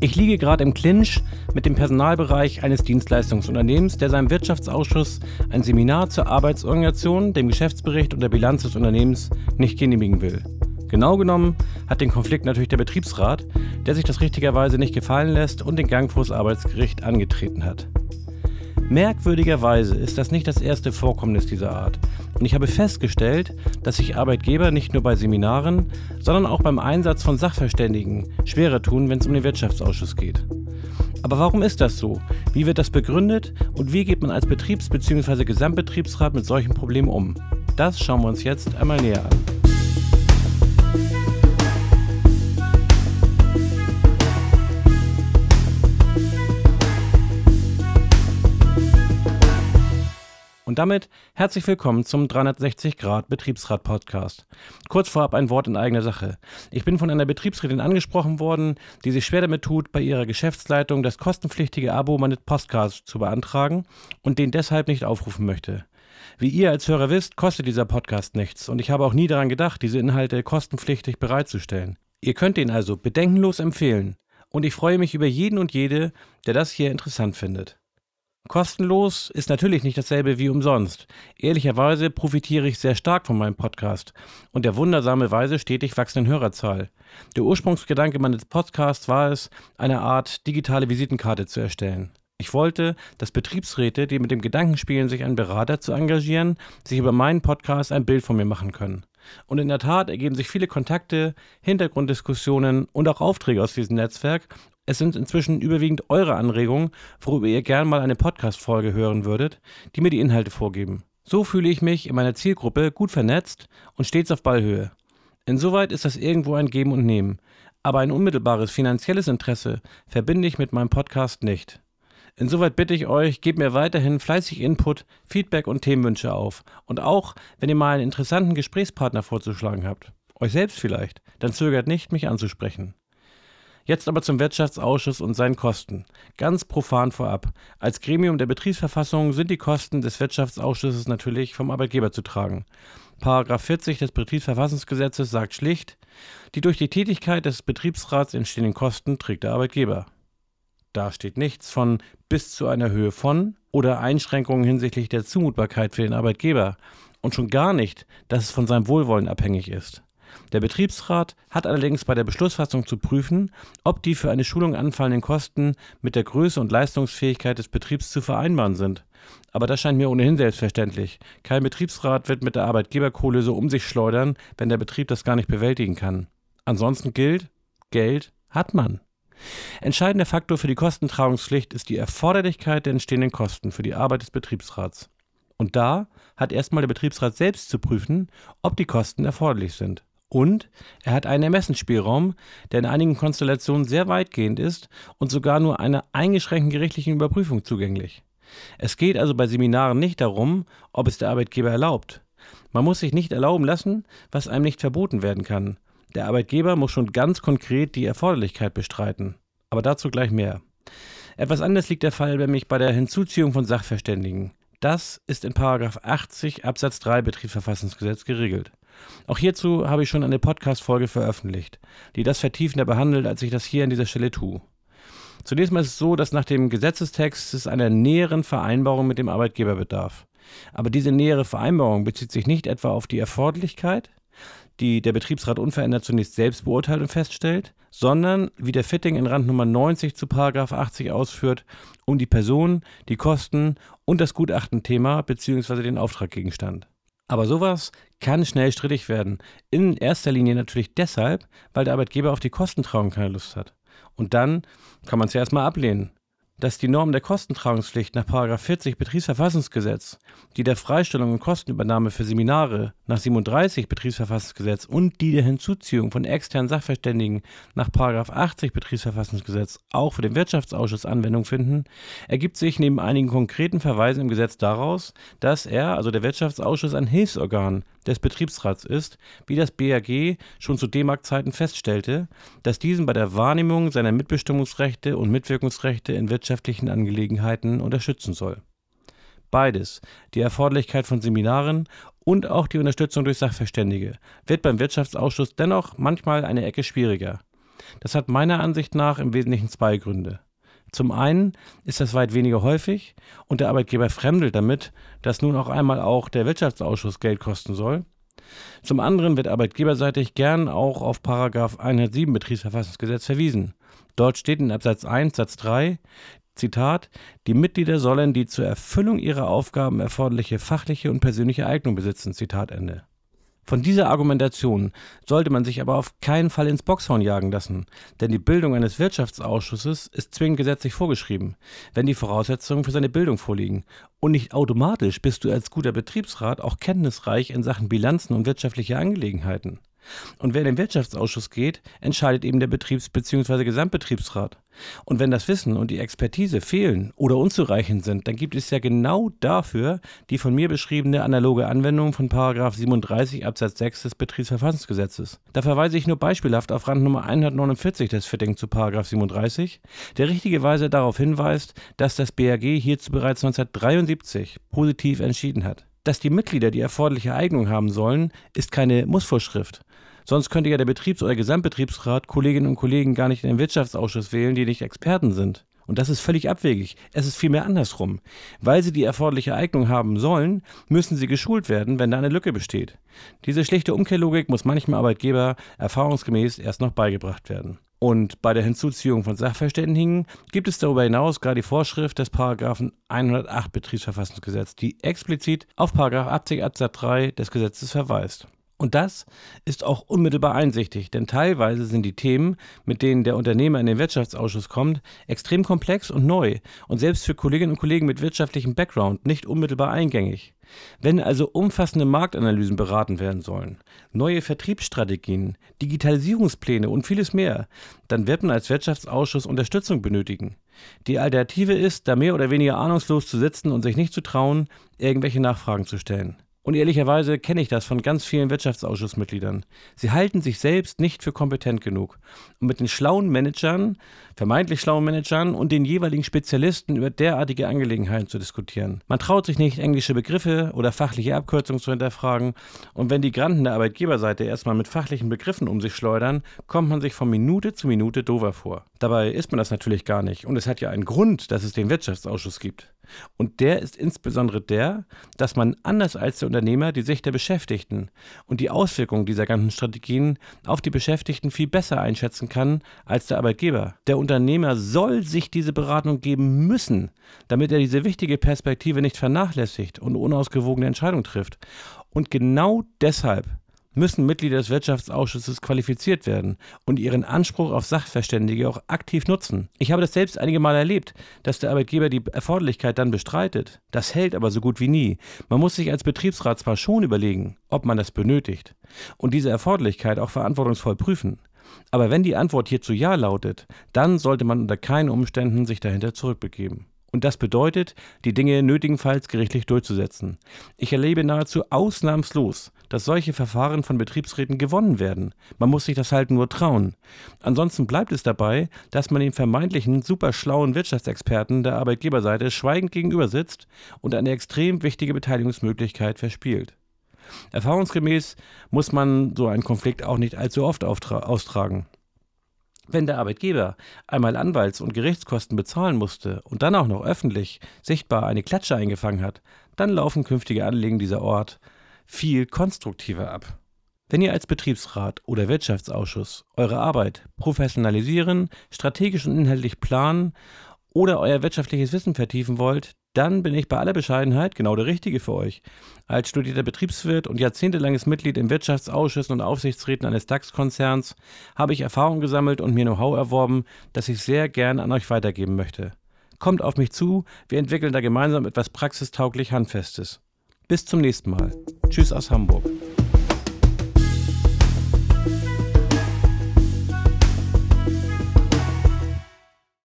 Ich liege gerade im Clinch mit dem Personalbereich eines Dienstleistungsunternehmens, der seinem Wirtschaftsausschuss ein Seminar zur Arbeitsorganisation, dem Geschäftsbericht und der Bilanz des Unternehmens nicht genehmigen will. Genau genommen hat den Konflikt natürlich der Betriebsrat, der sich das richtigerweise nicht gefallen lässt und den Gang vors Arbeitsgericht angetreten hat. Merkwürdigerweise ist das nicht das erste Vorkommnis dieser Art. Und ich habe festgestellt, dass sich Arbeitgeber nicht nur bei Seminaren, sondern auch beim Einsatz von Sachverständigen schwerer tun, wenn es um den Wirtschaftsausschuss geht. Aber warum ist das so? Wie wird das begründet und wie geht man als Betriebs- bzw. Gesamtbetriebsrat mit solchen Problemen um? Das schauen wir uns jetzt einmal näher an. Damit herzlich willkommen zum 360 Grad Betriebsrat Podcast. Kurz vorab ein Wort in eigener Sache. Ich bin von einer Betriebsrätin angesprochen worden, die sich schwer damit tut, bei ihrer Geschäftsleitung das kostenpflichtige Abo meines Podcasts zu beantragen und den deshalb nicht aufrufen möchte. Wie ihr als Hörer wisst, kostet dieser Podcast nichts und ich habe auch nie daran gedacht, diese Inhalte kostenpflichtig bereitzustellen. Ihr könnt ihn also bedenkenlos empfehlen und ich freue mich über jeden und jede, der das hier interessant findet. Kostenlos ist natürlich nicht dasselbe wie umsonst. Ehrlicherweise profitiere ich sehr stark von meinem Podcast und der wundersame Weise stetig wachsenden Hörerzahl. Der Ursprungsgedanke meines Podcasts war es, eine Art digitale Visitenkarte zu erstellen. Ich wollte, dass Betriebsräte, die mit dem Gedanken spielen, sich einen Berater zu engagieren, sich über meinen Podcast ein Bild von mir machen können. Und in der Tat ergeben sich viele Kontakte, Hintergrunddiskussionen und auch Aufträge aus diesem Netzwerk es sind inzwischen überwiegend eure Anregungen, worüber ihr gern mal eine Podcast-Folge hören würdet, die mir die Inhalte vorgeben. So fühle ich mich in meiner Zielgruppe gut vernetzt und stets auf Ballhöhe. Insoweit ist das irgendwo ein Geben und Nehmen, aber ein unmittelbares finanzielles Interesse verbinde ich mit meinem Podcast nicht. Insoweit bitte ich euch, gebt mir weiterhin fleißig Input, Feedback und Themenwünsche auf. Und auch, wenn ihr mal einen interessanten Gesprächspartner vorzuschlagen habt, euch selbst vielleicht, dann zögert nicht, mich anzusprechen. Jetzt aber zum Wirtschaftsausschuss und seinen Kosten. Ganz profan vorab. Als Gremium der Betriebsverfassung sind die Kosten des Wirtschaftsausschusses natürlich vom Arbeitgeber zu tragen. Paragraph 40 des Betriebsverfassungsgesetzes sagt schlicht, die durch die Tätigkeit des Betriebsrats entstehenden Kosten trägt der Arbeitgeber. Da steht nichts von bis zu einer Höhe von oder Einschränkungen hinsichtlich der Zumutbarkeit für den Arbeitgeber und schon gar nicht, dass es von seinem Wohlwollen abhängig ist. Der Betriebsrat hat allerdings bei der Beschlussfassung zu prüfen, ob die für eine Schulung anfallenden Kosten mit der Größe und Leistungsfähigkeit des Betriebs zu vereinbaren sind. Aber das scheint mir ohnehin selbstverständlich. Kein Betriebsrat wird mit der Arbeitgeberkohle so um sich schleudern, wenn der Betrieb das gar nicht bewältigen kann. Ansonsten gilt, Geld hat man. Entscheidender Faktor für die Kostentragungspflicht ist die Erforderlichkeit der entstehenden Kosten für die Arbeit des Betriebsrats. Und da hat erstmal der Betriebsrat selbst zu prüfen, ob die Kosten erforderlich sind. Und er hat einen Ermessensspielraum, der in einigen Konstellationen sehr weitgehend ist und sogar nur einer eingeschränkten gerichtlichen Überprüfung zugänglich. Es geht also bei Seminaren nicht darum, ob es der Arbeitgeber erlaubt. Man muss sich nicht erlauben lassen, was einem nicht verboten werden kann. Der Arbeitgeber muss schon ganz konkret die Erforderlichkeit bestreiten. Aber dazu gleich mehr. Etwas anders liegt der Fall nämlich bei der Hinzuziehung von Sachverständigen. Das ist in 80 Absatz 3 Betriebsverfassungsgesetz geregelt. Auch hierzu habe ich schon eine Podcast-Folge veröffentlicht, die das vertiefender behandelt, als ich das hier an dieser Stelle tue. Zunächst mal ist es so, dass nach dem Gesetzestext es einer näheren Vereinbarung mit dem Arbeitgeber bedarf. Aber diese nähere Vereinbarung bezieht sich nicht etwa auf die Erforderlichkeit, die der Betriebsrat unverändert zunächst selbst beurteilt und feststellt, sondern, wie der Fitting in Rand Nummer 90 zu 80 ausführt, um die Person, die Kosten und das Gutachtenthema bzw. den Auftraggegenstand. Aber sowas kann schnell strittig werden. In erster Linie natürlich deshalb, weil der Arbeitgeber auf die Kostentrauung keine Lust hat. Und dann kann man es ja erstmal ablehnen dass die Norm der Kostentragungspflicht nach 40 Betriebsverfassungsgesetz, die der Freistellung und Kostenübernahme für Seminare nach 37 Betriebsverfassungsgesetz und die der Hinzuziehung von externen Sachverständigen nach 80 Betriebsverfassungsgesetz auch für den Wirtschaftsausschuss Anwendung finden, ergibt sich neben einigen konkreten Verweisen im Gesetz daraus, dass er, also der Wirtschaftsausschuss, ein Hilfsorgan des Betriebsrats ist, wie das BAG schon zu D-Mark-Zeiten feststellte, dass diesen bei der Wahrnehmung seiner Mitbestimmungsrechte und Mitwirkungsrechte in wirtschaftlichen Angelegenheiten unterstützen soll. Beides, die Erforderlichkeit von Seminaren und auch die Unterstützung durch Sachverständige, wird beim Wirtschaftsausschuss dennoch manchmal eine Ecke schwieriger. Das hat meiner Ansicht nach im Wesentlichen zwei Gründe. Zum einen ist das weit weniger häufig und der Arbeitgeber fremdelt damit, dass nun auch einmal auch der Wirtschaftsausschuss Geld kosten soll. Zum anderen wird arbeitgeberseitig gern auch auf Paragraph 107 Betriebsverfassungsgesetz verwiesen. Dort steht in Absatz 1 Satz 3 Zitat, die Mitglieder sollen die zur Erfüllung ihrer Aufgaben erforderliche fachliche und persönliche Eignung besitzen. Zitat Ende. Von dieser Argumentation sollte man sich aber auf keinen Fall ins Boxhorn jagen lassen, denn die Bildung eines Wirtschaftsausschusses ist zwingend gesetzlich vorgeschrieben, wenn die Voraussetzungen für seine Bildung vorliegen. Und nicht automatisch bist du als guter Betriebsrat auch kenntnisreich in Sachen Bilanzen und wirtschaftliche Angelegenheiten. Und wer in den Wirtschaftsausschuss geht, entscheidet eben der Betriebs- bzw. Gesamtbetriebsrat. Und wenn das Wissen und die Expertise fehlen oder unzureichend sind, dann gibt es ja genau dafür die von mir beschriebene analoge Anwendung von 37 Absatz 6 des Betriebsverfassungsgesetzes. Da verweise ich nur beispielhaft auf Rand Nummer 149 des Fitting zu 37, der richtigerweise darauf hinweist, dass das BAG hierzu bereits 1973 positiv entschieden hat. Dass die Mitglieder die erforderliche Eignung haben sollen, ist keine Mussvorschrift. Sonst könnte ja der Betriebs- oder Gesamtbetriebsrat Kolleginnen und Kollegen gar nicht in den Wirtschaftsausschuss wählen, die nicht Experten sind. Und das ist völlig abwegig. Es ist vielmehr andersrum. Weil sie die erforderliche Eignung haben sollen, müssen sie geschult werden, wenn da eine Lücke besteht. Diese schlichte Umkehrlogik muss manchem Arbeitgeber erfahrungsgemäß erst noch beigebracht werden. Und bei der Hinzuziehung von Sachverständigen gibt es darüber hinaus gerade die Vorschrift des Paragraphen 108 Betriebsverfassungsgesetz, die explizit auf Paragraph 80 Absatz 3 des Gesetzes verweist. Und das ist auch unmittelbar einsichtig, denn teilweise sind die Themen, mit denen der Unternehmer in den Wirtschaftsausschuss kommt, extrem komplex und neu und selbst für Kolleginnen und Kollegen mit wirtschaftlichem Background nicht unmittelbar eingängig. Wenn also umfassende Marktanalysen beraten werden sollen, neue Vertriebsstrategien, Digitalisierungspläne und vieles mehr, dann wird man als Wirtschaftsausschuss Unterstützung benötigen. Die Alternative ist, da mehr oder weniger ahnungslos zu sitzen und sich nicht zu trauen, irgendwelche Nachfragen zu stellen. Und ehrlicherweise kenne ich das von ganz vielen Wirtschaftsausschussmitgliedern. Sie halten sich selbst nicht für kompetent genug, um mit den schlauen Managern, vermeintlich schlauen Managern und den jeweiligen Spezialisten über derartige Angelegenheiten zu diskutieren. Man traut sich nicht, englische Begriffe oder fachliche Abkürzungen zu hinterfragen. Und wenn die Granten der Arbeitgeberseite erstmal mit fachlichen Begriffen um sich schleudern, kommt man sich von Minute zu Minute dover vor. Dabei ist man das natürlich gar nicht. Und es hat ja einen Grund, dass es den Wirtschaftsausschuss gibt. Und der ist insbesondere der, dass man anders als der Unternehmer die Sicht der Beschäftigten und die Auswirkungen dieser ganzen Strategien auf die Beschäftigten viel besser einschätzen kann als der Arbeitgeber. Der Unternehmer soll sich diese Beratung geben müssen, damit er diese wichtige Perspektive nicht vernachlässigt und unausgewogene Entscheidungen trifft. Und genau deshalb müssen Mitglieder des Wirtschaftsausschusses qualifiziert werden und ihren Anspruch auf Sachverständige auch aktiv nutzen. Ich habe das selbst einige Mal erlebt, dass der Arbeitgeber die Erforderlichkeit dann bestreitet. Das hält aber so gut wie nie. Man muss sich als Betriebsrat zwar schon überlegen, ob man das benötigt und diese Erforderlichkeit auch verantwortungsvoll prüfen. Aber wenn die Antwort hierzu Ja lautet, dann sollte man unter keinen Umständen sich dahinter zurückbegeben. Und das bedeutet, die Dinge nötigenfalls gerichtlich durchzusetzen. Ich erlebe nahezu ausnahmslos, dass solche Verfahren von Betriebsräten gewonnen werden. Man muss sich das halt nur trauen. Ansonsten bleibt es dabei, dass man den vermeintlichen superschlauen Wirtschaftsexperten der Arbeitgeberseite schweigend gegenüber sitzt und eine extrem wichtige Beteiligungsmöglichkeit verspielt. Erfahrungsgemäß muss man so einen Konflikt auch nicht allzu oft austragen. Wenn der Arbeitgeber einmal Anwalts- und Gerichtskosten bezahlen musste und dann auch noch öffentlich sichtbar eine Klatsche eingefangen hat, dann laufen künftige Anliegen dieser Ort viel konstruktiver ab. Wenn ihr als Betriebsrat oder Wirtschaftsausschuss eure Arbeit professionalisieren, strategisch und inhaltlich planen oder euer wirtschaftliches Wissen vertiefen wollt, dann bin ich bei aller Bescheidenheit genau der Richtige für euch. Als studierter Betriebswirt und jahrzehntelanges Mitglied in Wirtschaftsausschüssen und Aufsichtsräten eines DAX-Konzerns habe ich Erfahrung gesammelt und mir Know-how erworben, das ich sehr gern an euch weitergeben möchte. Kommt auf mich zu, wir entwickeln da gemeinsam etwas praxistauglich Handfestes. Bis zum nächsten Mal. Tschüss aus Hamburg.